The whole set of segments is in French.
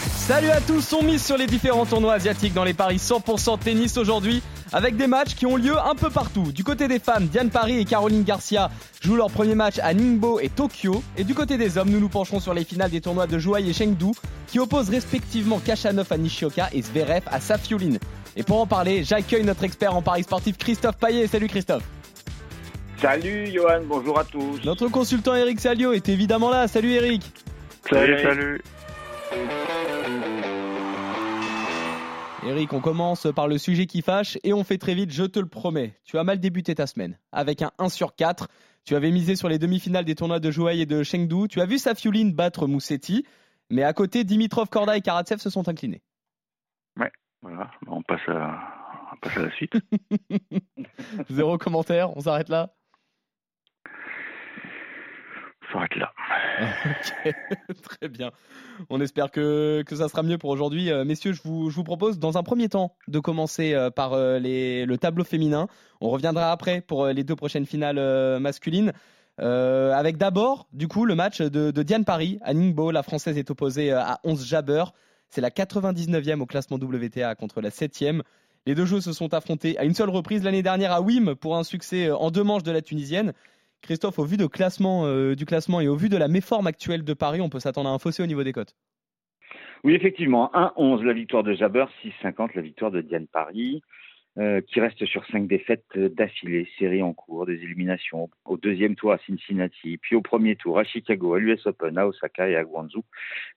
Salut à tous, on mise sur les différents tournois asiatiques dans les paris 100% tennis aujourd'hui avec des matchs qui ont lieu un peu partout. Du côté des femmes, Diane Paris et Caroline Garcia jouent leur premier match à Ningbo et Tokyo. Et du côté des hommes, nous nous pencherons sur les finales des tournois de Jouai et Chengdu qui opposent respectivement Kachanov à Nishioka et Zverev à Safiulin. Et pour en parler, j'accueille notre expert en paris sportif Christophe Paillet. Salut Christophe. Salut Johan, bonjour à tous. Notre consultant Eric Salio est évidemment là. Salut Eric. Salut, salut. Eric, on commence par le sujet qui fâche et on fait très vite, je te le promets. Tu as mal débuté ta semaine avec un 1 sur 4. Tu avais misé sur les demi-finales des tournois de Jouai et de Chengdu. Tu as vu Safiulin battre Moussetti, mais à côté, Dimitrov, Korda et Karatsev se sont inclinés. Ouais, voilà, on passe à, on passe à la suite. Zéro commentaire, on s'arrête là s'arrête là. très bien. On espère que, que ça sera mieux pour aujourd'hui. Euh, messieurs, je vous, je vous propose dans un premier temps de commencer euh, par euh, les, le tableau féminin. On reviendra après pour les deux prochaines finales masculines. avec d'abord, du coup, le match de, de, Diane Paris à Ningbo. La française est opposée à 11 Jabber. C'est la 99e au classement WTA contre la 7e. Les deux jeux se sont affrontés à une seule reprise l'année dernière à Wim pour un succès en deux manches de la Tunisienne. Christophe, au vu euh, du classement et au vu de la méforme actuelle de Paris, on peut s'attendre à un fossé au niveau des cotes. Oui, effectivement. 1-11 la victoire de Jabber, 6-50 la victoire de Diane Paris, euh, qui reste sur cinq défaites d'affilée, série en cours, des éliminations. Au deuxième tour à Cincinnati, puis au premier tour à Chicago, à l'US Open, à Osaka et à Guangzhou.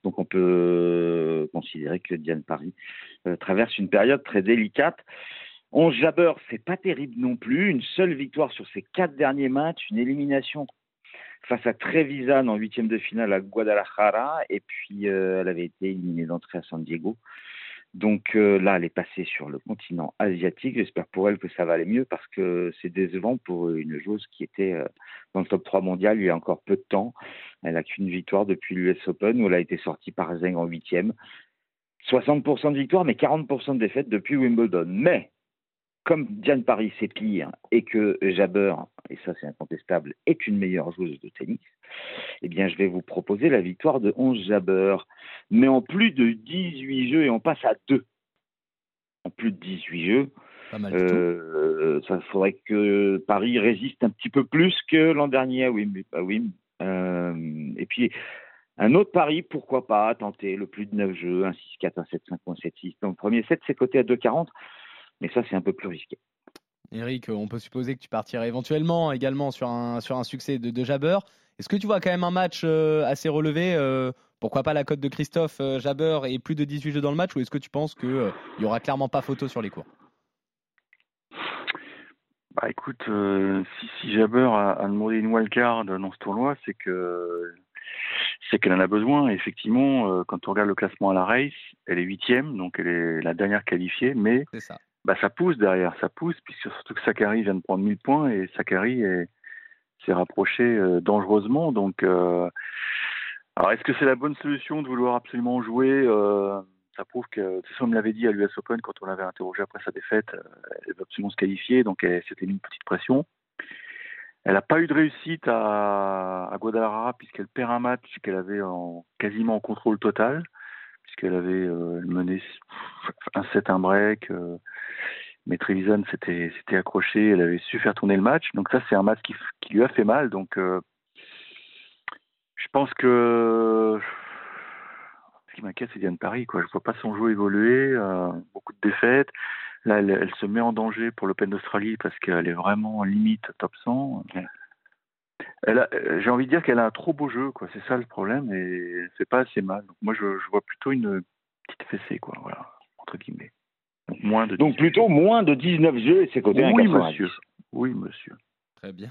Donc on peut considérer que Diane Paris euh, traverse une période très délicate. 11 Jabber, c'est pas terrible non plus. Une seule victoire sur ses quatre derniers matchs, une élimination face à Trevisan en huitième de finale à Guadalajara, et puis euh, elle avait été éliminée d'entrée à San Diego. Donc euh, là, elle est passée sur le continent asiatique. J'espère pour elle que ça va aller mieux parce que c'est décevant pour une joueuse qui était euh, dans le top 3 mondial il y a encore peu de temps. Elle n'a qu'une victoire depuis l'US Open où elle a été sortie par Zeng en huitième. 60% de victoire, mais 40% de défaite depuis Wimbledon. Mais comme Diane Paris c'est pire et que Jabber, et ça c'est incontestable, est une meilleure joueuse de tennis, eh bien je vais vous proposer la victoire de 11 Jabber. Mais en plus de 18 jeux, et on passe à 2. En plus de 18 jeux, euh, ça faudrait que Paris résiste un petit peu plus que l'an dernier à Wim. Euh, et puis, un autre pari, pourquoi pas, tenter le plus de 9 jeux, un 6-4, un 7-5 un 7-6. Donc, premier set, c'est coté à 2,40. Mais ça, c'est un peu plus risqué. Eric, on peut supposer que tu partirais éventuellement également sur un, sur un succès de, de Jabber. Est-ce que tu vois quand même un match euh, assez relevé euh, Pourquoi pas la cote de Christophe euh, Jabber et plus de 18 jeux dans le match Ou est-ce que tu penses qu'il n'y aura clairement pas photo sur les cours? Bah écoute, si, si Jabber a, a, demandé une wildcard dans ce tournoi, c'est que c'est qu'elle en a besoin. effectivement, quand on regarde le classement à la race, elle est huitième, donc elle est la dernière qualifiée, mais ça bah, ça pousse derrière, ça pousse, puisque surtout que Sakari vient de prendre 1000 points et Sakari s'est rapproché euh, dangereusement. Donc, euh, alors est-ce que c'est la bonne solution de vouloir absolument jouer euh, Ça prouve que, c'est ça, on me l'avait dit à l'US Open quand on l'avait interrogé après sa défaite, elle veut absolument se qualifier, donc c'était une petite pression. Elle n'a pas eu de réussite à, à Guadalajara puisqu'elle perd un match qu'elle avait en, quasiment en contrôle total puisqu'elle avait euh, mené un set, un break. Euh, mais Trevisan s'était accroché, elle avait su faire tourner le match. Donc ça, c'est un match qui, qui, lui a fait mal. Donc euh, je pense que ce qui m'inquiète, c'est Diane Paris. Quoi. Je ne vois pas son jeu évoluer, beaucoup de défaites. Là, elle, se met en danger pour l'Open d'Australie parce qu'elle est vraiment limite top 100. Euh, j'ai envie de dire qu'elle a un trop beau jeu. C'est ça le problème, et c'est pas assez mal. Donc moi, je, vois plutôt une petite fessée, quoi. Voilà, entre guillemets. Donc, moins de Donc plutôt moins de 19 jeux, et c'est côté Oui, monsieur. Oui, monsieur. Très bien.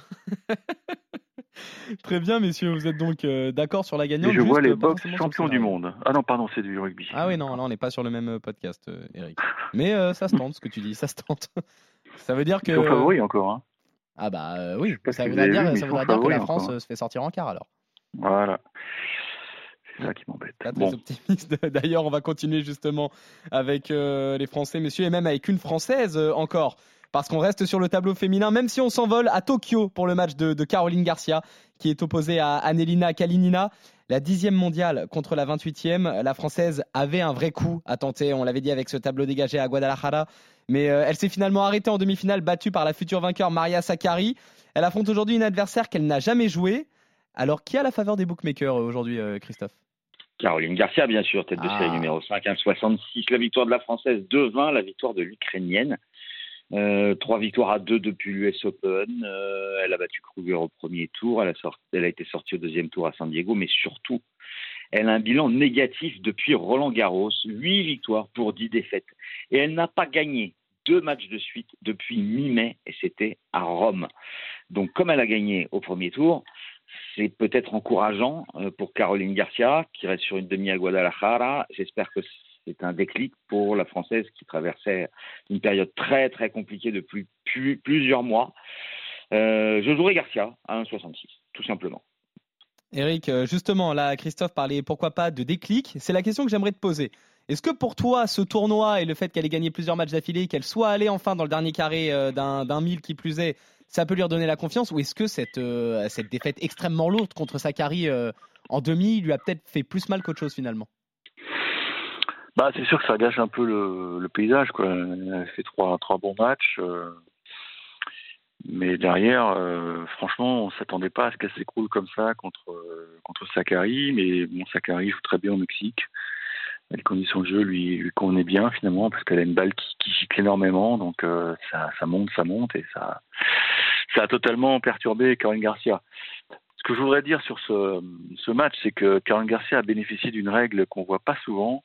Très bien, messieurs. Vous êtes donc euh, d'accord sur la gagnante. Et je vois les box champions du monde. Ah non, pardon, c'est du rugby. Ah oui, non, là, on n'est pas sur le même euh, podcast, Eric. Mais ça se tente, ce que tu dis, ça se tente. ça veut dire que. Ils sont favoris encore. Hein. Ah bah euh, oui, ça voudrait dire, ça voudrait dire que la France se fait sortir en quart alors. Voilà. C'est ça qui m'embête. Pas très Bon, optimiste. D'ailleurs, on va continuer justement avec euh, les Français, messieurs, et même avec une Française euh, encore. Parce qu'on reste sur le tableau féminin, même si on s'envole à Tokyo pour le match de, de Caroline Garcia, qui est opposée à Annelina Kalinina. La dixième mondiale contre la 28e, la Française avait un vrai coup à tenter, on l'avait dit avec ce tableau dégagé à Guadalajara, mais euh, elle s'est finalement arrêtée en demi-finale, battue par la future vainqueur Maria Sakkari. Elle affronte aujourd'hui une adversaire qu'elle n'a jamais jouée. Alors, qui a la faveur des bookmakers aujourd'hui, Christophe? Caroline Garcia, bien sûr, tête de Ah. série numéro 5, 1,66. La victoire de la Française, 2-20. La victoire de l'Ukrainienne. Euh, trois victoires à deux depuis l'US Open. Euh, elle a battu Kruger au premier tour. Elle a, sorti- elle a été sortie au deuxième tour à San Diego. Mais surtout, elle a un bilan négatif depuis Roland Garros. Huit victoires pour dix défaites. Et elle n'a pas gagné deux matchs de suite depuis mi-mai. Et c'était à Rome. Donc, comme elle a gagné au premier tour, c'est peut-être encourageant euh, pour Caroline Garcia, qui reste sur une demi à Guadalajara. J'espère que c'est un déclic pour la Française qui traversait une période très très compliquée depuis plus- plusieurs mois. Euh, je jouerai Garcia à 1,66, tout simplement. Eric, euh, justement, là, Christophe parlait pourquoi pas de déclic. C'est la question que j'aimerais te poser. Est-ce que pour toi, ce tournoi et le fait qu'elle ait gagné plusieurs matchs d'affilée, qu'elle soit allée enfin dans le dernier carré d'un d'un mille qui plus est, ça peut lui redonner la confiance Ou est-ce que cette, euh, cette défaite extrêmement lourde contre Sakari euh, en demi lui a peut-être fait plus mal qu'autre chose finalement? Bah, c'est sûr que ça gâche un peu le, paysage. Quoi. Elle fait trois, trois bons matchs. euh, mais derrière, franchement, on s'attendait pas à ce qu'elle s'écroule comme ça contre, contre Sakari. Mais bon, Sakari joue très bien au Mexique. Les conditions de jeu lui, lui bien finalement parce qu'elle a une balle qui, qui gicle énormément. Donc euh, ça, monte, ça monte et ça, ça a totalement perturbé Caroline Garcia. Ce que je voudrais dire sur ce, match, c'est que Caroline Garcia a bénéficié d'une règle qu'on voit pas souvent,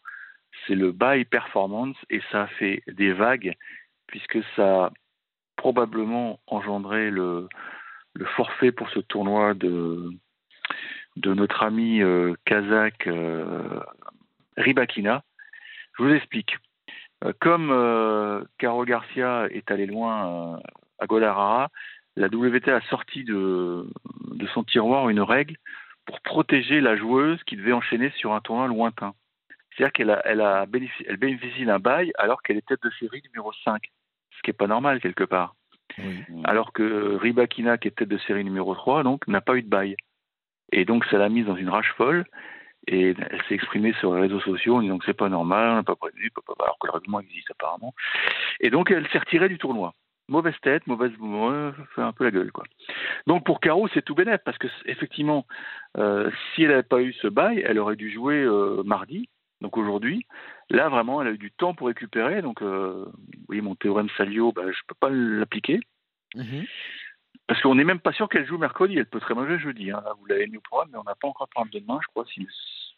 c'est le buy performance et ça a fait des vagues puisque ça a probablement engendré le, le forfait pour ce tournoi de, de notre ami euh, kazakh euh, Ribakina. Je vous explique. Euh, comme euh, Caro Garcia est allé loin euh, à Guadalajara, la WTA a sorti de, de son tiroir une règle pour protéger la joueuse qui devait enchaîner sur un tournoi lointain. C'est-à-dire qu'elle a, elle a bénéficie, elle bénéficie d'un bail alors qu'elle est tête de série numéro 5, ce qui n'est pas normal quelque part. Alors que Ribakina, qui est tête de série numéro 3, donc n'a pas eu de bail. Et donc ça l'a mise dans une rage folle. Et elle s'est exprimée sur les réseaux sociaux en disant que c'est pas normal, on n'a pas prévenu, alors que le règlement existe apparemment. Et donc elle s'est retirée du tournoi. Mauvaise tête, mauvaise, fait un peu la gueule quoi. Donc pour Caro c'est tout bénef parce que effectivement, euh, si elle n'avait pas eu ce bail, elle aurait dû jouer euh, mardi, donc aujourd'hui. Là vraiment, elle a eu du temps pour récupérer. Donc euh, oui, mon théorème Salio, bah, je peux pas l'appliquer. Parce qu'on n'est même pas sûr qu'elle joue mercredi. Elle peut très bien jouer jeudi. Hein. Là, vous l'avez mis au programme, mais on n'a pas encore le programme de demain, je crois. Si,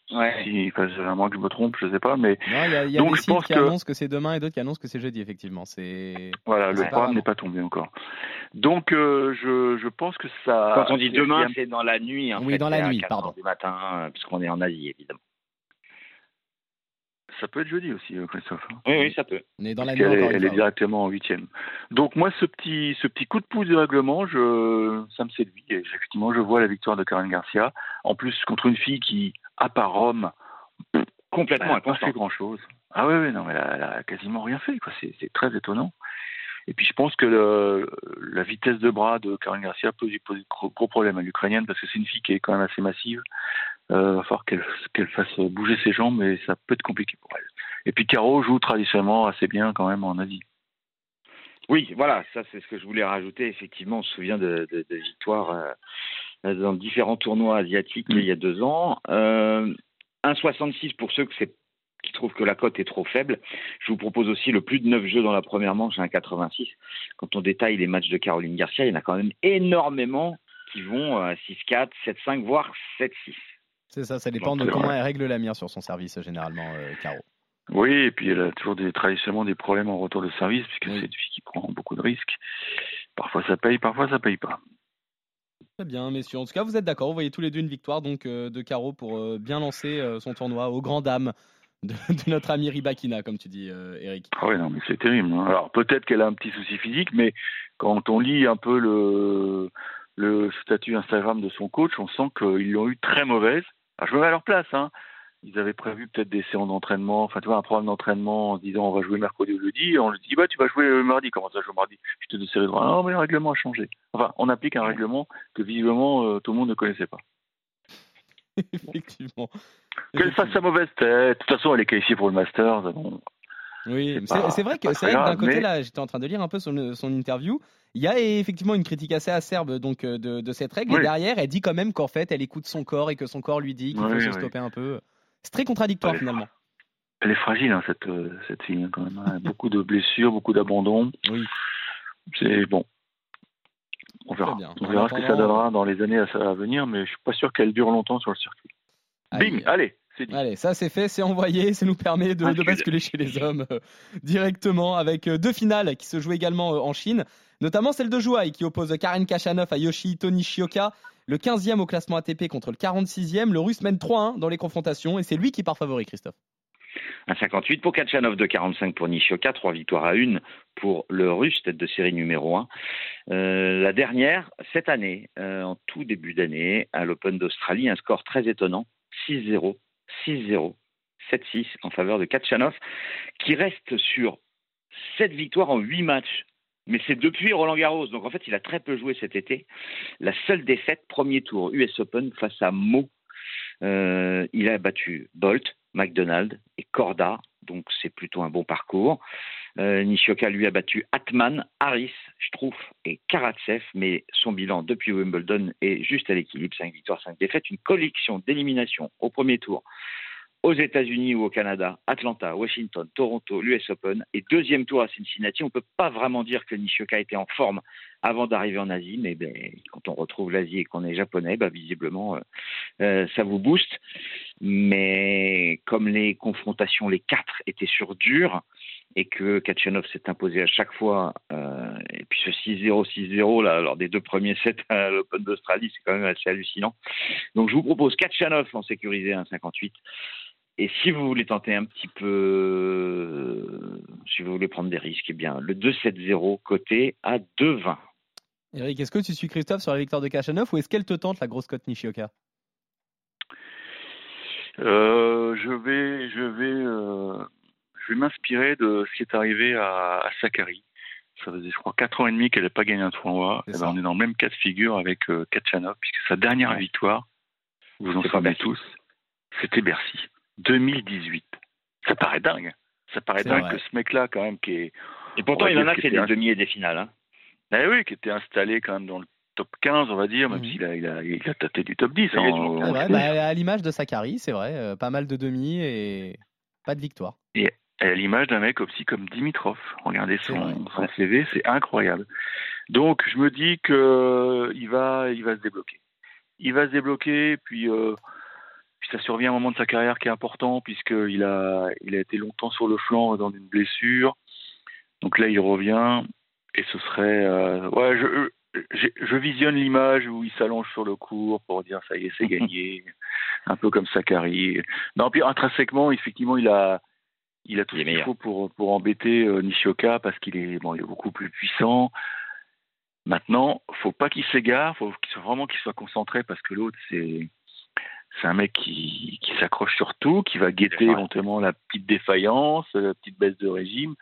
Ouais. si, enfin, à moins que je me trompe, je sais pas. Mais Non, il y a, y a Donc, des je sites pense qui que- annoncent que c'est demain et d'autres qui annoncent que c'est jeudi, effectivement. C'est voilà, le programme n'est pas tombé encore. Donc euh, je, je pense que ça. Quand on dit demain, c'est dans la nuit. En Oui, fait, dans la nuit, 4 pardon. Du matin, euh, puisqu'on est en Asie, évidemment. Ça peut être jeudi aussi, euh, Christophe. hein. Oui, oui, ça peut. on est dans la qu'elle est, elle est directement en huitième. Donc moi, ce petit, ce petit coup de pouce du règlement, je, ça me séduit. Et effectivement, je vois la victoire de Karen Garcia. En plus, contre une fille qui, à part Rome, Complètement elle n'a pas fait grand-chose. Ah ouais, ouais, non, mais elle a, elle a quasiment rien fait. quoi. C'est très étonnant. Et puis je pense que le- la vitesse de bras de Karen Garcia poser de gros, gros problèmes à l'Ukrainienne parce que c'est une fille qui est quand même assez massive. Euh, va falloir qu'elle fasse bouger ses jambes, mais ça peut être compliqué pour elle. Et puis Caro joue traditionnellement assez bien quand même en Asie. Oui, voilà, ça c'est ce que je voulais rajouter. Effectivement, on se souvient de, de- de victoires euh, dans différents tournois asiatiques Mm. il y a deux ans. Euh, 1,66 pour ceux que qui trouvent que la cote est trop faible. Je vous propose aussi le plus de 9 jeux dans la première manche, un 86. Quand on détaille les matchs de Caroline Garcia, il y en a quand même énormément qui vont à 6-4, 7-5, voire 7-6. C'est ça, ça dépend Donc, de comment elle règle la mire sur son service, généralement, euh, Caro. Oui, et puis elle a toujours des, traditionnellement des problèmes en retour de service, puisque Oui. c'est une fille qui prend beaucoup de risques. Parfois ça paye, parfois ça paye pas. Très bien, messieurs. En tout cas, vous êtes d'accord. Vous voyez tous les deux une victoire donc euh, de Caro pour euh, bien lancer euh, son tournoi aux grandes dames de, de notre ami Ribakina, comme tu dis, euh, Eric. Ah ouais, non, mais c'est terrible. hein. Alors peut-être qu'elle a un petit souci physique, mais quand on lit un peu le, le statut Instagram de son coach, on sent qu'ils l'ont eu très mauvaise. Alors, je me mets à leur place, hein. Ils avaient prévu peut-être des séances d'entraînement, enfin, tu vois, un programme d'entraînement en disant on va jouer mercredi ou jeudi. Et on lui dit, bah, tu vas jouer euh, mardi. Comment ça, je joue mardi? Je te dis, c'est Non, mais le règlement a changé. Enfin, on applique un règlement que visiblement euh, tout le monde ne connaissait pas. Effectivement. Qu'elle fasse sa mauvaise tête. De toute façon, elle est qualifiée pour le Master. Bon, Oui, C'est vrai que, c'est d'un côté, mais- là, j'étais en train de lire un peu son, son interview. Il y a effectivement une critique assez acerbe donc, euh, de, de cette règle. Et Oui. derrière, elle dit quand même qu'en fait, elle écoute son corps et que son corps lui dit qu'il faut se stopper un peu. C'est très contradictoire finalement. Elle est fragile, hein, cette, euh, cette fille, hein, quand même. hein. Beaucoup de blessures, beaucoup d'abandon. Oui. C'est bon. On verra. bien. On verra ce que ça donnera dans les années à, à venir, mais je suis pas sûr qu'elle dure longtemps sur le circuit. Bing, Allez. Allez, c'est dit. Allez, ça c'est fait, c'est envoyé, ça nous permet de, basculer chez les hommes euh, directement avec euh, deux finales qui se jouent également euh, en Chine, notamment celle de Jouai qui oppose Karen Kachanov à Yoshihito Nishioka, le 15e au classement ATP contre le 46e. Le russe mène 3-1 dans les confrontations et c'est lui qui part favori, Christophe. Un 58 pour Kachanov, de 45 pour Nishioka, trois victoires à une pour le russe, tête de série numéro 1. la dernière, cette année, en tout début d'année, à l'Open d'Australie, un score très étonnant, 6-0, 6-0, 7-6 en faveur de Kachanov, qui reste sur 7 victoires en 8 matchs. Mais c'est depuis Roland Garros, donc en fait il a très peu joué cet été. La seule défaite, premier tour US Open face à Mo. Euh, il a battu Bolt, McDonald et Corda, donc c'est plutôt un bon parcours. Euh, Nishioka lui a battu Atman, Harris, Struff et Karatsev, mais son bilan depuis Wimbledon est juste à l'équilibre, 5 victoires, 5 défaites, une collection d'éliminations au premier tour aux États-Unis ou au Canada, Atlanta, Washington, Toronto, l'US Open et deuxième tour à Cincinnati. On ne peut pas vraiment dire que Nishioka était en forme avant d'arriver en Asie, mais ben, quand on retrouve l'Asie et qu'on est japonais, ben, visiblement euh, euh, ça vous booste. Mais comme les confrontations, les quatre étaient sur dur et que Kachanov s'est imposé à chaque fois, euh, et puis ce 6-0, 6-0 là, lors des deux premiers sets à l'Open d'Australie, c'est quand même assez hallucinant. Donc je vous propose Kachanov en sécurisé à 1,58. Et si vous voulez tenter un petit peu, si vous voulez prendre des risques, eh bien le 2-7-0 côté à 2,20. Eric, est-ce que tu suis Christophe sur la victoire de Kachanov ou est-ce qu'elle te tente la grosse cote Nishioka? Euh, je vais, je vais, euh, je vais m'inspirer de ce qui est arrivé à, à Sakari. Ça faisait, je crois, quatre ans et demi qu'elle n'avait pas gagné un tournoi. C'est Eh ben, on est dans le même cas de figure avec euh, Kachanov, puisque sa dernière Ouais. victoire, vous en Bercy. tous, c'était Bercy, 2018. Ça paraît dingue. Ça paraît dingue vrai. que ce mec-là, quand même, qui est, Et pourtant, va il en dire a que fait des demi et des finales. Hein. eh oui, qui était installé quand même dans le top 15, on va dire, même Mhm. s'il a, il a, il a tâté du top 10. Il a hein, bah, à l'image de Sakari, c'est vrai, euh, pas mal de demi et pas de victoire. Et à l'image d'un mec aussi comme Dimitrov. Regardez son, son CV, c'est incroyable. Donc je me dis que il va, il va se débloquer. Il va se débloquer, puis, euh, puis ça survient à un moment de sa carrière qui est important puisqu'il a, il a été longtemps sur le flanc dans une blessure. Donc là il revient et ce serait, euh, ouais, je, je, je visionne l'image où il s'allonge sur le cours pour dire ça y est, c'est gagné, un peu comme Sakari. Non, puis intrinsèquement, effectivement, il a, il a tout Il ce qu'il faut pour, pour embêter euh, Nishioka parce qu'il est, bon, il est beaucoup plus puissant. Maintenant, faut pas qu'il s'égare, faut qu'il soit vraiment qu'il soit concentré parce que l'autre, c'est, c'est un mec qui, qui s'accroche sur tout, qui va guetter éventuellement la petite défaillance, la petite baisse de régime.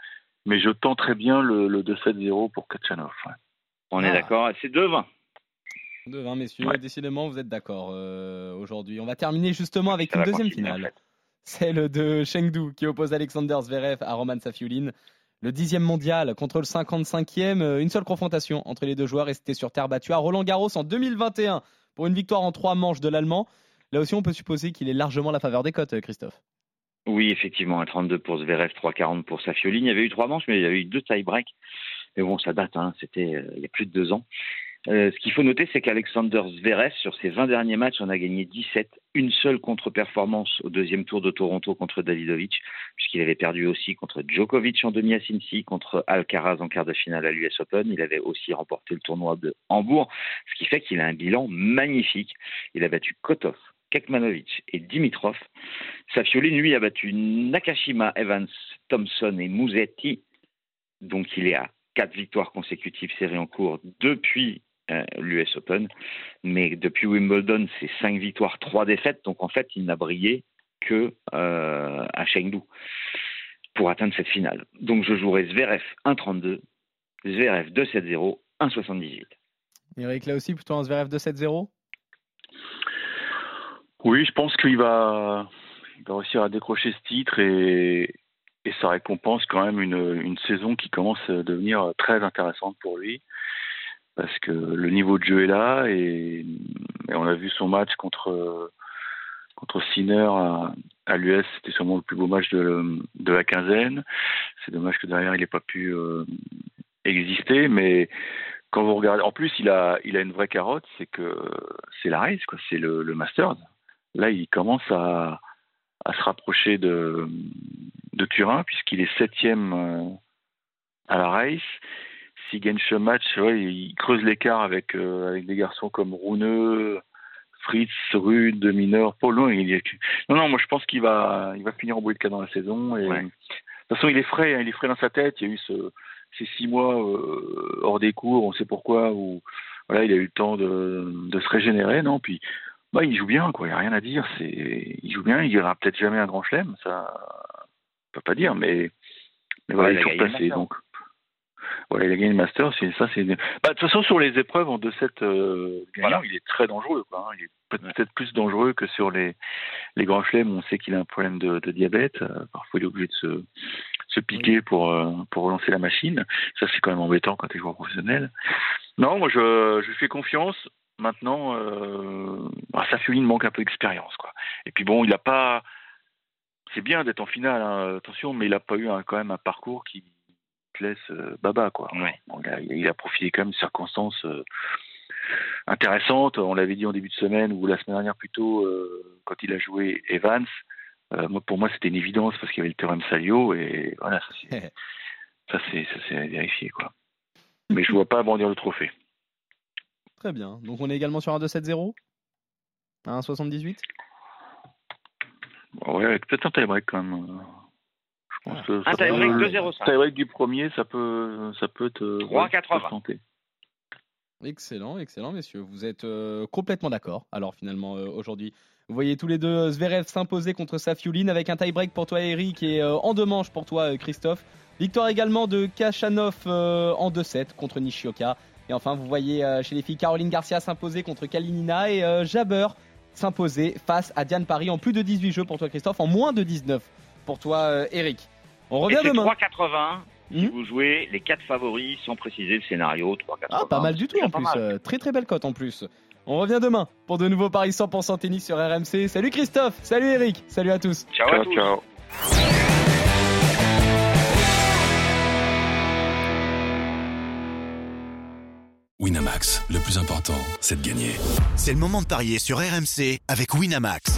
Mais je tente très bien le, le 2-7-0 pour Kachanov. ouais. On Ah. est d'accord, c'est 2-20. De 20, messieurs, Ouais. décidément, vous êtes d'accord euh, aujourd'hui. On va terminer justement avec Ça une deuxième en finale. fait. Celle de Chengdu qui oppose Alexander Zverev à Roman Safiulin. Le dixième mondial contre le 55e. euh, Une seule confrontation entre les deux joueurs et c'était sur terre battue à Roland Garros en 2021 pour une victoire en trois manches de l'Allemand. Là aussi, on peut supposer qu'il est largement la faveur des cotes, euh, Christophe. Oui, effectivement, un 32 pour Zverev, 3,40 pour Safioli. Il y avait eu trois manches, mais il y avait eu deux tie-breaks. Mais bon, ça date, hein, c'était euh, il y a plus de deux ans. Euh, ce qu'il faut noter, c'est qu'Alexander Zverev, sur ses 20 derniers matchs, en a gagné 17. Une seule contre-performance au deuxième tour de Toronto contre Davidovic, puisqu'il avait perdu aussi contre Djokovic en demi à contre Alcaraz en quart de finale à l'US Open. Il avait aussi remporté le tournoi de Hambourg, ce qui fait qu'il a un bilan magnifique. Il a battu Kotov, Kekmanovic et Dimitrov. Safioli, lui, a battu Nakashima, Evans, Thompson et Musetti. Donc il est à quatre victoires consécutives séries en cours depuis l'US Open. Mais depuis Wimbledon, c'est 5 victoires, 3 défaites. Donc en fait, il n'a brillé que à Chengdu pour atteindre cette finale. Donc je jouerai Zverev 1-32, Zverev 2-7-0, 1-78. Eric, là aussi, plutôt un Zverev 2-7-0 Oui, je pense qu'il va, il va réussir à décrocher ce titre et, et ça récompense quand même une, une, saison qui commence à devenir très intéressante pour lui. Parce que le niveau de jeu est là et, on a vu son match contre, contre Sinner à, l'US, c'était sûrement le plus beau match de, de la quinzaine. C'est dommage que derrière il n'ait pas pu euh, exister, mais quand vous regardez, en plus il a, il a une vraie carotte, c'est que c'est la race, quoi, c'est le, le Masters. Là, il commence à, à se rapprocher de, de Turin puisqu'il est septième euh, à la race. S'il gagne ce match, ouais, il creuse l'écart avec, euh, avec des garçons comme Rouneux, Fritz, Rude, Mineur. Il est... Non, non, moi je pense qu'il va, il va finir en bruit de cas dans la saison. Et... Ouais. De toute façon, il est frais, hein, il est frais dans sa tête. Il y a eu ce, ces six mois euh, hors des cours, on sait pourquoi, où voilà, il a eu le temps de, de se régénérer, non? Puis, bah, il joue bien, quoi. Il n'y a rien à dire. C'est, il joue bien. Il ira peut-être jamais un grand chelem, ça, on peut pas dire, mais, mais voilà, Ouais, il est. Masters. Donc, voilà, il a gagné le Master. C'est ça, c'est. Bah, de toute façon, sur les épreuves en 2-7 euh, Voilà. il est très dangereux. Quoi, hein. Il est peut- peut-être plus dangereux que sur les les grands chelems. On sait qu'il a un problème de, de diabète. Euh, parfois, il est obligé de se se piquer pour euh, pour relancer la machine. Ça, c'est quand même embêtant quand tu es joueur professionnel. Non, moi, je je lui fais confiance. Maintenant, euh, bah, manque un peu d'expérience, quoi. Et puis bon, il n'a pas. C'est bien d'être en finale, hein, attention, mais il n'a pas eu un- quand même un parcours qui te laisse euh, baba, quoi. Ouais. Bon, il, a, il a profité quand même de circonstances euh, intéressantes. On l'avait dit en début de semaine ou la semaine dernière plutôt, euh, quand il a joué Evans. Pour moi, c'était une évidence parce qu'il y avait le théorème Salio et voilà, ça c'est à vérifier quoi. Mais je vois pas brandir le trophée. Très bien. Donc on est également sur un 2-7-0 Un 78 Ouais, avec peut-être un tie-break quand même. Un tie-break 2-0-5. tie-break du premier, ça peut ça peut te 3-80. peut te tenter. Excellent, excellent, messieurs. Vous êtes euh, complètement d'accord. Alors finalement, euh, aujourd'hui, vous voyez tous les deux euh, Zverev s'imposer contre Safiuline avec un tie-break pour toi, Eric, et euh, en deux manches pour toi, euh, Christophe. Victoire également de Kachanov euh, en 2-7 contre Nishioka. Et enfin, vous voyez euh, chez les filles Caroline Garcia s'imposer contre Kalinina et euh, Jabber s'imposer face à Diane Paris en plus de 18 jeux pour toi, Christophe, en moins de 19 pour toi, euh, Eric. On Et revient c'est demain. 3,80 si Mhm. vous jouez les quatre favoris sans préciser le scénario. 3,80. Ah, pas mal du tout en plus. Euh, très très belle cote en plus. On revient demain pour de nouveaux paris 100% tennis sur RMC. Salut Christophe, salut Eric, salut à tous. Ciao, à Ciao tous. ciao. Winamax, le plus important, c'est de gagner. C'est le moment de parier sur RMC avec Winamax.